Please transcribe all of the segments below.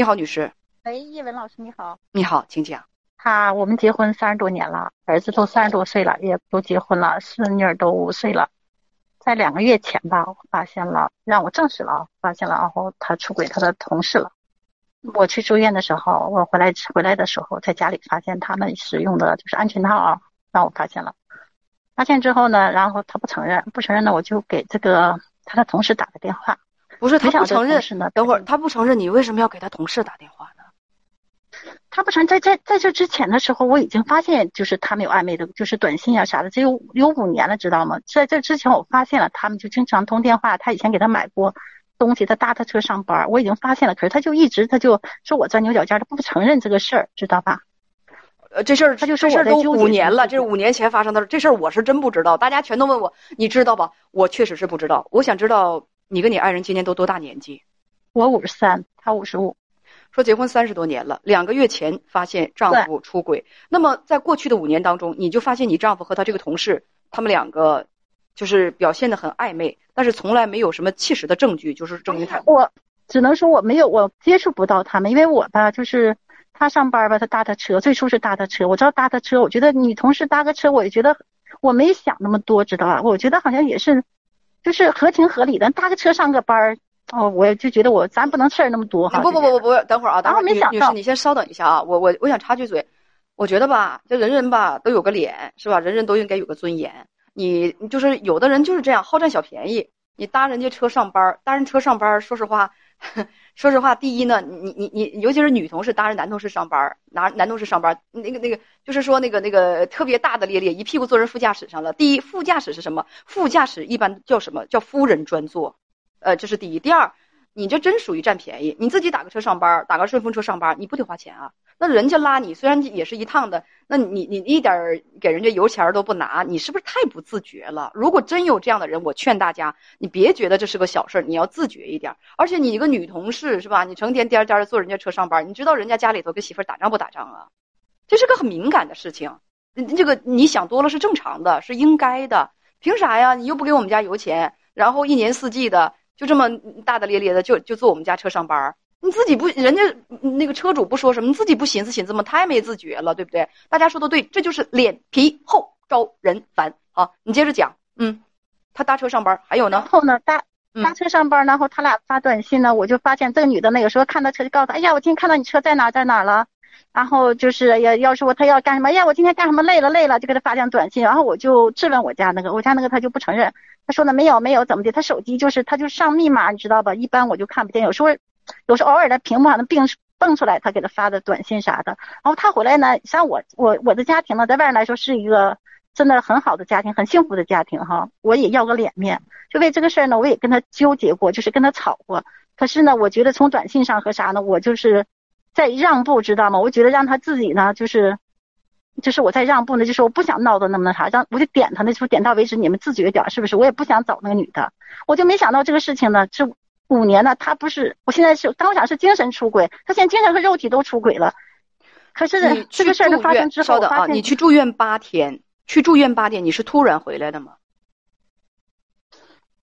你好，女士。喂，叶文老师，你好。你好，请讲。他我们结婚三十多年了，儿子都三十多岁了，也都结婚了，孙女儿都五岁了。在两个月前吧，我发现了，让我证实了，发现了，然后他出轨他的同事了。我去住院的时候，我回来回来的时候，在家里发现他们使用的就是安全套，让我发现了。发现之后呢，然后他不承认，不承认呢，我就给这个他的同事打个电话。不是他不承认呢？等会儿他不承认，你为什么要给他同事打电话呢？他不承认，在在在这之前的时候，我已经发现就是他们有暧昧的，就是短信啊啥的，这有有五年了，知道吗？在这之前我发现了，他们就经常通电话。他以前给他买过东西，他搭他车上班，我已经发现了。可是他就一直他就说我钻牛角尖，他不承认这个事儿，知道吧？呃，这事儿他就说这事儿都五年了，这是五年前发生的事，这事儿我是真不知道。大家全都问我，你知道吧？我确实是不知道。我想知道。你跟你爱人今年都多大年纪？我五十三，他五十五。说结婚三十多年了，两个月前发现丈夫出轨。那么在过去的五年当中，你就发现你丈夫和他这个同事，他们两个就是表现的很暧昧，但是从来没有什么切实的证据，就是证明他。我只能说我没有，我接触不到他们，因为我吧，就是他上班吧，他搭他车，最初是搭他车，我知道搭他车，我觉得女同事搭个车，我也觉得我没想那么多，知道吧？我觉得好像也是。就是合情合理的搭个车上个班儿哦，我就觉得我咱不能事儿那么多哈。不不不不不，等会儿啊，等会儿女女士你先稍等一下啊，我我我想插句嘴，我觉得吧，这人人吧都有个脸是吧？人人都应该有个尊严。你就是有的人就是这样好占小便宜，你搭人家车上班，搭人车上班，说实话。说实话，第一呢，你你你，尤其是女同事搭着男同事上班，拿男同事上班，那个那个，就是说那个那个特别大大咧咧，一屁股坐人副驾驶上了。第一，副驾驶是什么？副驾驶一般叫什么叫夫人专座，呃，这是第一。第二。你这真属于占便宜！你自己打个车上班，打个顺风车上班，你不得花钱啊？那人家拉你，虽然也是一趟的，那你你一点给人家油钱都不拿，你是不是太不自觉了？如果真有这样的人，我劝大家，你别觉得这是个小事儿，你要自觉一点。而且你一个女同事是吧？你成天颠颠的坐人家车上班，你知道人家家里头跟媳妇打仗不打仗啊？这是个很敏感的事情，这个你想多了是正常的，是应该的。凭啥呀？你又不给我们家油钱，然后一年四季的。就这么大大咧咧的，就就坐我们家车上班你自己不，人家那个车主不说什么，你自己不寻思寻思吗？太没自觉了，对不对？大家说的对，这就是脸皮厚，招人烦。好，你接着讲。嗯，他搭车上班，还有呢？然后呢，搭搭车上班，然后他俩发短信呢，我就发现这个女的呢，有时候看到车就告诉他，哎呀，我今天看到你车在哪在哪了。然后就是要要说他要干什么，哎呀，我今天干什么累了累了，就给他发条短信。然后我就质问我家那个，我家那个他就不承认。他说呢没有没有怎么的，他手机就是他就上密码，你知道吧？一般我就看不见，有时候有时候偶尔在屏幕上能蹦蹦出来他给他发的短信啥的。然后他回来呢，像我我我的家庭呢，在外人来说是一个真的很好的家庭，很幸福的家庭哈。我也要个脸面，就为这个事儿呢，我也跟他纠结过，就是跟他吵过。可是呢，我觉得从短信上和啥呢，我就是在让步，知道吗？我觉得让他自己呢，就是。就是我在让步呢，就是我不想闹得那么那啥，让我就点他，那就点到为止，你们自觉点是不是？我也不想找那个女的，我就没想到这个事情呢，是五年了，他不是，我现在是当想是精神出轨，他现在精神和肉体都出轨了。可是这个事儿发生之后，稍等啊，你去住院八天，去住院八天，你是突然回来的吗？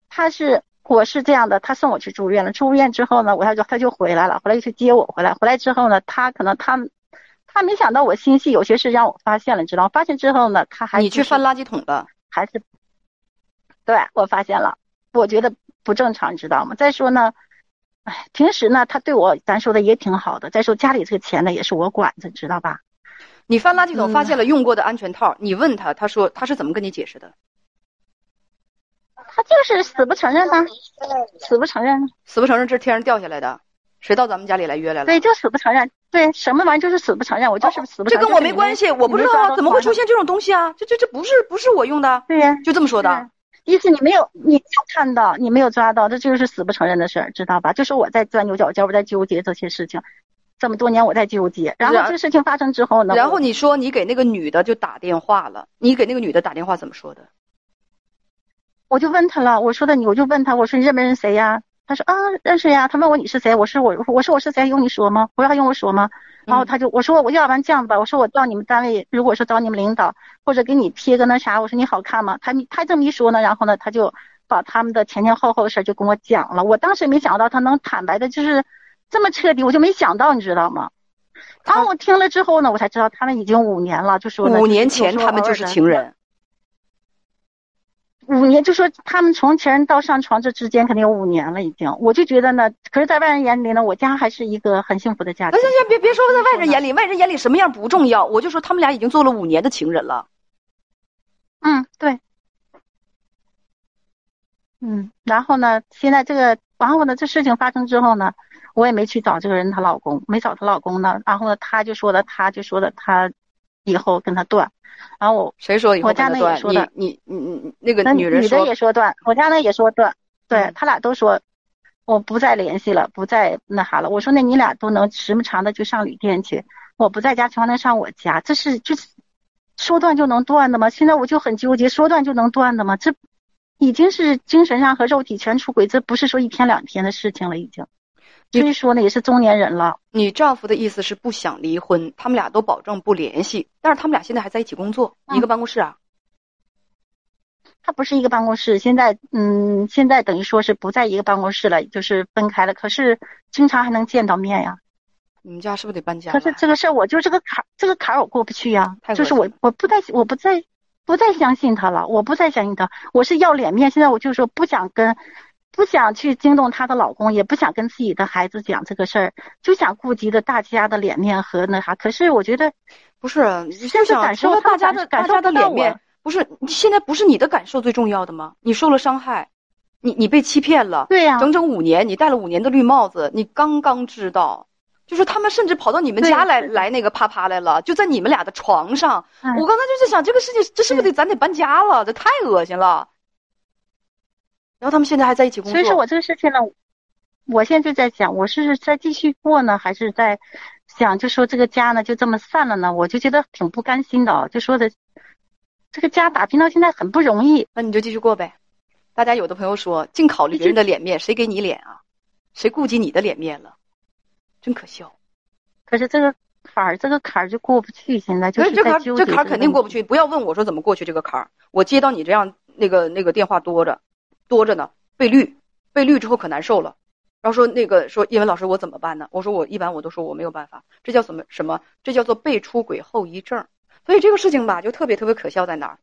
他是，我是这样的，他送我去住院了，住院之后呢，我他就他就回来了，回来就去接我回来，回来之后呢，他可能他。他没想到我心细，有些事让我发现了，你知道吗？发现之后呢，他还你去翻垃圾桶的，还是对我发现了，我觉得不正常，你知道吗？再说呢，哎，平时呢，他对我咱说的也挺好的。再说家里这个钱呢，也是我管着，知道吧？你翻垃圾桶发现了用过的安全套，你问他，他说他是怎么跟你解释的？他就是死不承认呢，死不承认，死不承认，这是天上掉下来的。谁到咱们家里来约来了？对，就死不承认。对，什么玩意就是死不承认。我就是死不承认。这跟我没关系，我不知道啊，怎么会出现这种东西啊？这这这不是不是我用的。对呀，就这么说的。意思你没有，你没有看到，你没有抓到，这就是死不承认的事儿，知道吧？就是我在钻牛角尖，我在纠结这些事情，这么多年我在纠结。然后这个事情发生之后呢？然后你说你给那个女的就打电话了，你给那个女的打电话怎么说的？我就问他了，我说的你，我就问他，我说你认不认识谁呀？他说啊，认识呀。他问我你是谁？我说我我说我是谁？用你说吗？我说还用我说吗？然后他就我说我要不然这样吧，我说我到你们单位，如果说找你们领导或者给你贴个那啥，我说你好看吗？他他这么一说呢，然后呢他就把他们的前前后后的事就跟我讲了。我当时没想到他能坦白的，就是这么彻底，我就没想到，你知道吗？然后我听了之后呢，我才知道他们已经五年了，就是五年前他们就是情人。五年就说他们从情人到上床这之间肯定有五年了，已经。我就觉得呢，可是，在外人眼里呢，我家还是一个很幸福的家庭。行行，别别说在外人眼里，外人眼里什么样不重要，我就说他们俩已经做了五年的情人了。嗯，对。嗯，然后呢，现在这个，然后呢，这事情发生之后呢，我也没去找这个人她老公，没找她老公呢。然后呢，她就说的，她就说的，她以后跟他断。然后我谁说以后我家那也说的，你你你你那个女人女的也说断，我家那也说断，对他俩都说我不再联系了，不再那啥了。我说那你俩都能时不常的就上旅店去，我不在家，全能上我家，这是就是说断就能断的吗？现在我就很纠结，说断就能断的吗？这。已经是精神上和肉体全出轨，这不是说一天两天的事情了，已经。所以说呢，也是中年人了。你丈夫的意思是不想离婚，他们俩都保证不联系，但是他们俩现在还在一起工作，一个办公室啊。他不是一个办公室，现在嗯，现在等于说是不在一个办公室了，就是分开了。可是经常还能见到面呀。你们家是不是得搬家？可是这个事儿，我就这个坎，这个坎儿我过不去呀。就是我，我不再，我不再。不再相信他了，我不再相信他，我是要脸面。现在我就说不想跟，不想去惊动她的老公，也不想跟自己的孩子讲这个事儿，就想顾及着大家的脸面和那啥。可是我觉得，不是，就是感受大家的大家的脸面，不是现在不是你的感受最重要的吗？你受了伤害，你你被欺骗了，对呀，整整五年，你戴了五年的绿帽子，你刚刚知道。就是他们甚至跑到你们家来来那个啪啪来了，就在你们俩的床上。我刚才就在想，这个事情这是不是得咱得搬家了？这太恶心了。然后他们现在还在一起工作。所以说我这个事情呢，我现在就在想，我是在继续过呢，还是在想，就说这个家呢就这么散了呢？我就觉得挺不甘心的，就说的这个家打拼到现在很不容易。那你就继续过呗。大家有的朋友说，净考虑别人的脸面，谁给你脸啊？谁顾及你的脸面了？真可笑，可是这个坎儿，这个坎儿就过不去。现在就是这坎儿，这坎儿肯定过不去。不要问我说怎么过去这个坎儿，我接到你这样那个那个电话多着，多着呢。被绿，被绿之后可难受了。然后说那个说，叶文老师我怎么办呢？我说我一般我都说我没有办法，这叫什么什么？这叫做被出轨后遗症。所以这个事情吧，就特别特别可笑在哪儿？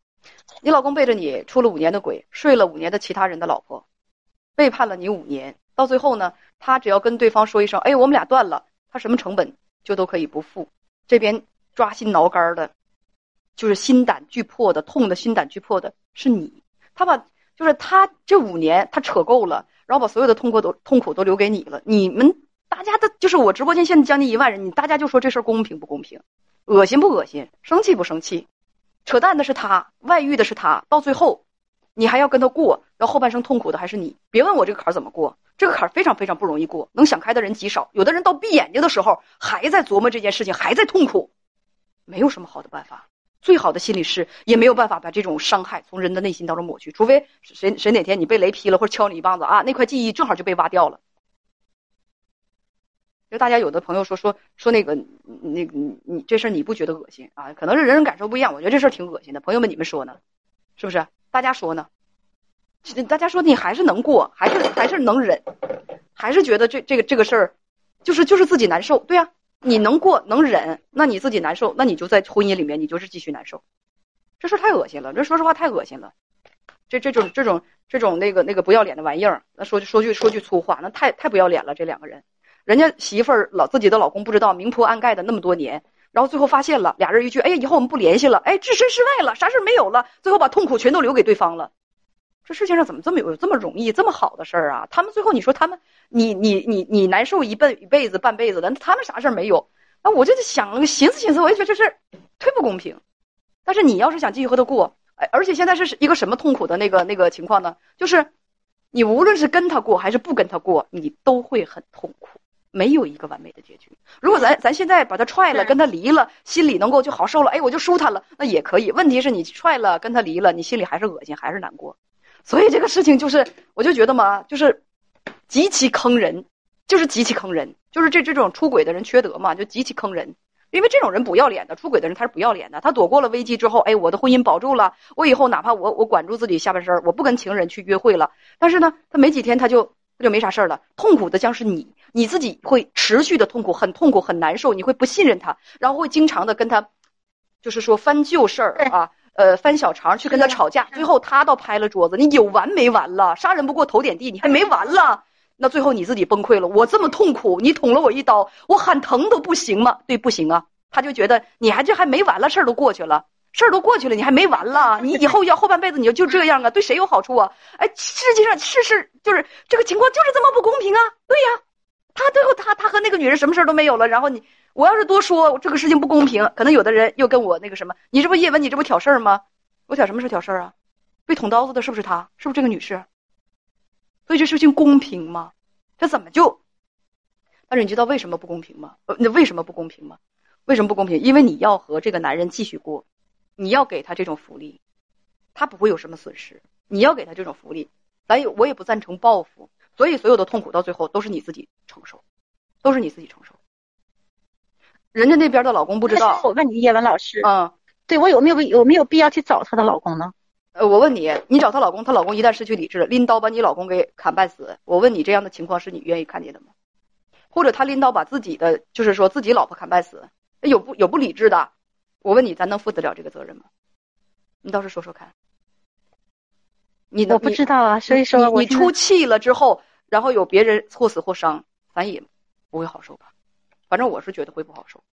你老公背着你出了五年的轨，睡了五年的其他人的老婆，背叛了你五年。到最后呢，他只要跟对方说一声“哎，我们俩断了”，他什么成本就都可以不付。这边抓心挠肝的，就是心胆俱破的，痛的心胆俱破的是你。他把就是他这五年他扯够了，然后把所有的痛苦都痛苦都留给你了。你们大家的，就是我直播间现在将近一万人，你大家就说这事儿公平不公平，恶心不恶心，生气不生气？扯淡的是他，外遇的是他，到最后你还要跟他过，然后后半生痛苦的还是你。别问我这个坎儿怎么过。这个坎儿非常非常不容易过，能想开的人极少。有的人到闭眼睛的时候还在琢磨这件事情，还在痛苦，没有什么好的办法。最好的心理师也没有办法把这种伤害从人的内心当中抹去，除非谁谁哪天你被雷劈了或者敲你一棒子啊，那块记忆正好就被挖掉了。就大家有的朋友说说说那个那个你你这事儿你不觉得恶心啊？可能是人人感受不一样，我觉得这事儿挺恶心的。朋友们，你们说呢？是不是？大家说呢？大家说你还是能过，还是还是能忍，还是觉得这这个这个事儿，就是就是自己难受，对呀，你能过能忍，那你自己难受，那你就在婚姻里面你就是继续难受，这事太恶心了，这说实话太恶心了，这这种这种这种那个那个不要脸的玩意儿，那说句说句说句粗话，那太太不要脸了，这两个人，人家媳妇儿老自己的老公不知道明铺暗盖的那么多年，然后最后发现了，俩人一句，哎呀，以后我们不联系了，哎，置身事外了，啥事没有了，最后把痛苦全都留给对方了。这世界上怎么这么有这么容易这么好的事儿啊？他们最后你说他们，你你你你难受一辈一辈子半辈子的，他们啥事儿没有？那我就想寻思寻思，我就觉得这事儿忒不公平。但是你要是想继续和他过，哎，而且现在是一个什么痛苦的那个那个情况呢？就是你无论是跟他过还是不跟他过，你都会很痛苦，没有一个完美的结局。如果咱咱现在把他踹了，跟他离了，心里能够就好受了，哎，我就舒坦了，那也可以。问题是你踹了，跟他离了，你心里还是恶心，还是难过。所以这个事情就是，我就觉得嘛，就是极其坑人，就是极其坑人，就是这这种出轨的人缺德嘛，就极其坑人。因为这种人不要脸的，出轨的人他是不要脸的，他躲过了危机之后，哎，我的婚姻保住了，我以后哪怕我我管住自己下半身，我不跟情人去约会了，但是呢，他没几天他就他就没啥事了，痛苦的将是你，你自己会持续的痛苦，很痛苦，很难受，你会不信任他，然后会经常的跟他，就是说翻旧事儿啊，呃，翻小肠去跟他吵架，最后他倒拍了桌子，你有完没完了？杀人不过头点地，你还没完了？那最后你自己崩溃了，我这么痛苦，你捅了我一刀，我喊疼都不行吗？对，不行啊，他就觉得你还这还没完了，事儿都过去了。事儿都过去了，你还没完了？你以后要后半辈子你就就这样啊？对谁有好处啊？哎，世界上事事就是这个情况就是这么不公平啊！对呀，他最后他他和那个女人什么事儿都没有了，然后你我要是多说这个事情不公平，可能有的人又跟我那个什么，你这不叶文，你这不挑事儿吗？我挑什么事挑事儿啊？被捅刀子的是不是他？是不是这个女士？所以这事情公平吗？这怎么就？但是你知道为什么不公平吗？那为什么不公平吗？为什么不公平？因为你要和这个男人继续过。你要给他这种福利，他不会有什么损失。你要给他这种福利，咱也我也不赞成报复，所以所有的痛苦到最后都是你自己承受，都是你自己承受。人家那边的老公不知道。我问你，叶文老师，嗯，对我有没有有没有必要去找她的老公呢？呃，我问你，你找她老公，她老公一旦失去理智了，拎刀把你老公给砍半死，我问你，这样的情况是你愿意看见的吗？或者他拎刀把自己的，就是说自己老婆砍半死，有不有不理智的？我问你，咱能负得了这个责任吗？你倒是说说看。你我不知道啊，所以说你出气了之后，然后有别人或死或伤，咱也不会好受吧？反正我是觉得会不好受。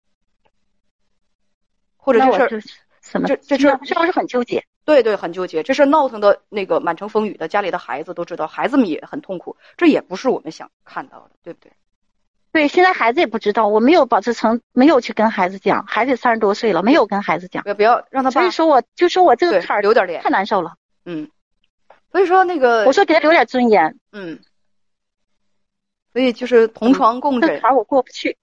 或者这事儿，什么？这这事儿是不是很纠结？对对，很纠结。这事闹腾的那个满城风雨的，家里的孩子都知道，孩子们也很痛苦。这也不是我们想看到的，对不对？对，现在孩子也不知道，我没有保持成，没有去跟孩子讲，孩子三十多岁了，没有跟孩子讲。不要不要让他。所以说，我就说我这个坎儿留点脸，太难受了。嗯。所以说那个，我说给他留点尊严。嗯。所以就是同床共枕。这坎儿我过不去，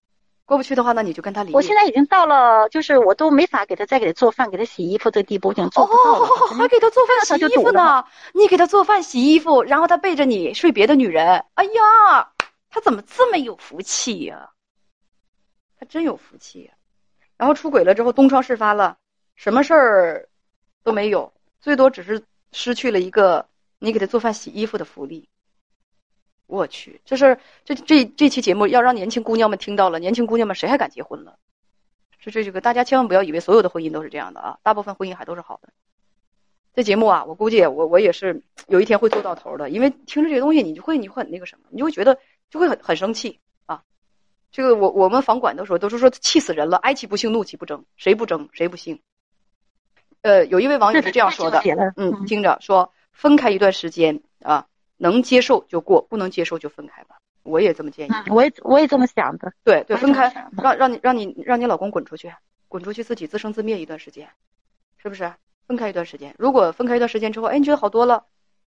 过不去的话，那你就跟他离。我现在已经到了，就是我都没法给他再给他做饭、给他洗衣服这地步，已经做不到了。哦，还给他做饭、洗衣服呢？你给他做饭、洗衣服，然后他背着你睡别的女人。哎呀，他怎么这么有福气呀？他真有福气，然后出轨了之后东窗事发了，什么事儿都没有，最多只是失去了一个你给他做饭洗衣服的福利。我去，这是这这这期节目要让年轻姑娘们听到了，年轻姑娘们谁还敢结婚了？是这这个大家千万不要以为所有的婚姻都是这样的啊，大部分婚姻还都是好的。这节目啊，我估计我我也是有一天会做到头的，因为听着这些东西，你就会你会很那个什么，你就会觉得就会很很生气啊。这个我我们房管的时候都是说气死人了，哀其不幸，怒其不争，谁不争谁不幸。呃，有一位网友是这样说的，嗯，听着说，分开一段时间啊，能接受就过，不能接受就分开吧。我也这么建议，我也我也这么想的。对对，分开，让让你让你让你老公滚出去，滚出去自己自生自灭一段时间，是不是？分开一段时间，如果分开一段时间之后，哎，你觉得好多了，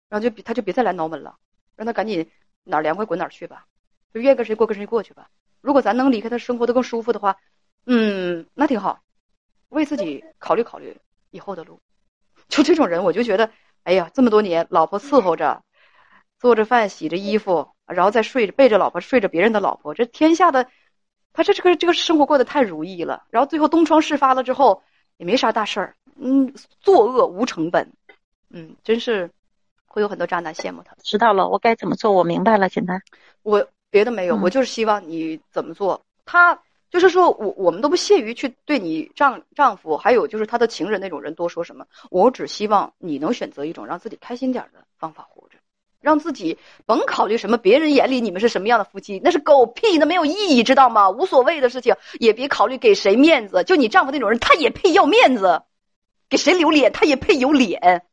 然后就他就别再来挠门了，让他赶紧哪儿凉快滚哪儿去吧，就愿意跟谁过跟谁过去吧。如果咱能离开他，生活的更舒服的话，嗯，那挺好。为自己考虑考虑以后的路。就这种人，我就觉得，哎呀，这么多年，老婆伺候着，做着饭，洗着衣服，然后再睡着背着老婆睡着别人的老婆，这天下的，他这这个这个生活过得太如意了。然后最后东窗事发了之后，也没啥大事儿，嗯，作恶无成本，嗯，真是会有很多渣男羡慕他。知道了，我该怎么做？我明白了，现在我。别的没有，我就是希望你怎么做。他就是说我我们都不屑于去对你丈丈夫，还有就是他的情人那种人多说什么。我只希望你能选择一种让自己开心点的方法活着，让自己甭考虑什么别人眼里你们是什么样的夫妻，那是狗屁，那没有意义，知道吗？无所谓的事情，也别考虑给谁面子。就你丈夫那种人，他也配要面子，给谁留脸，他也配有脸。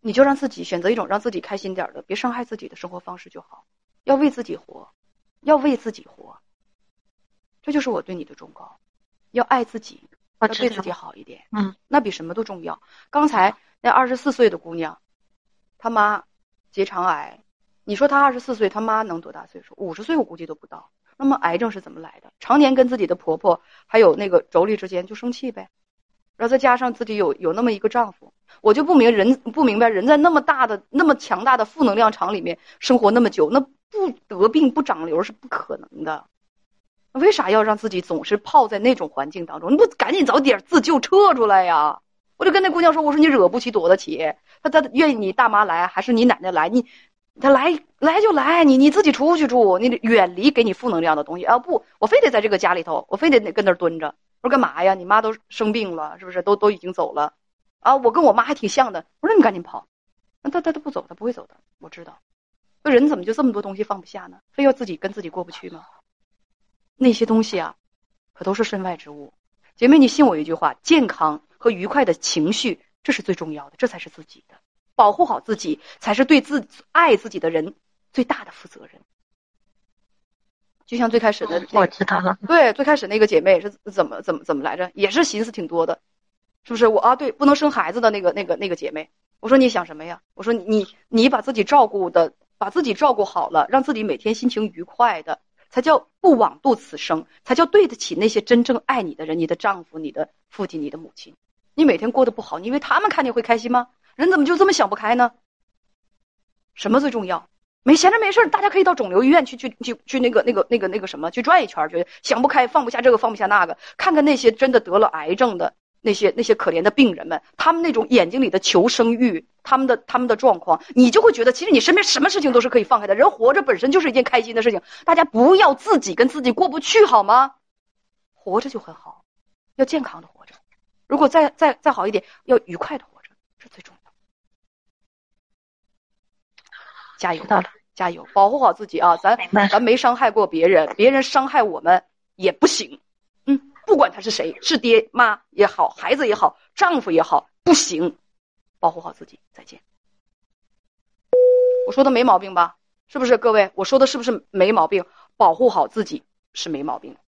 你就让自己选择一种让自己开心点的，别伤害自己的生活方式就好。要为自己活，要为自己活，这就是我对你的忠告。要爱自己，要对自己好一点。嗯，那比什么都重要。刚才那二十四岁的姑娘，她妈结肠癌，你说她二十四岁，她妈能多大岁数？五十岁我估计都不到。那么癌症是怎么来的？常年跟自己的婆婆还有那个妯娌之间就生气呗，然后再加上自己有有那么一个丈夫。我就不明人不明白，人在那么大的、那么强大的负能量场里面生活那么久，那不得病不长瘤是不可能的。为啥要让自己总是泡在那种环境当中？你不赶紧早点自救撤出来呀！我就跟那姑娘说：“我说你惹不起，躲得起。她她愿意你大妈来还是你奶奶来？你她来来就来，你你自己出去住，你远离给你负能量的东西啊！不，我非得在这个家里头，我非得得跟那儿蹲着。我说干嘛呀？你妈都生病了，是不是？都都已经走了，啊！我跟我妈还挺像的。我说你赶紧跑，那她她她不走，她不会走的，我知道。那人怎么就这么多东西放不下呢？非要自己跟自己过不去吗？那些东西啊，可都是身外之物。姐妹，你信我一句话：健康和愉快的情绪，这是最重要的，这才是自己的。保护好自己，才是对自爱自己的人最大的负责任。就像最开始的，我知道了。对，最开始那个姐妹是怎么怎么怎么来着？也是心思挺多的，是不是？我啊，对，不能生孩子的那个那个那个姐妹，我说你想什么呀？我说你你把自己照顾的，把自己照顾好了，让自己每天心情愉快的，才叫不枉度此生，才叫对得起那些真正爱你的人，你的丈夫、你的父亲、你的母亲。你每天过得不好，你以为他们看见会开心吗？人怎么就这么想不开呢？什么最重要？没闲着没事大家可以到肿瘤医院去去去去那个那个那个那个什么去转一圈，觉得想不开，放不下这个，放不下那个，看看那些真的得了癌症的那些那些可怜的病人们，他们那种眼睛里的求生欲，他们的他们的状况，你就会觉得，其实你身边什么事情都是可以放开的。人活着本身就是一件开心的事情，大家不要自己跟自己过不去，好吗？活着就很好，要健康的活着。如果再再再好一点，要愉快的活着，这最重要。加油，到了，加油，保护好自己啊！咱咱没伤害过别人，别人伤害我们也不行。嗯，不管他是谁，是爹妈也好，孩子也好，丈夫也好，不行。保护好自己，再见。我说的没毛病吧？是不是各位？我说的是不是没毛病？保护好自己是没毛病。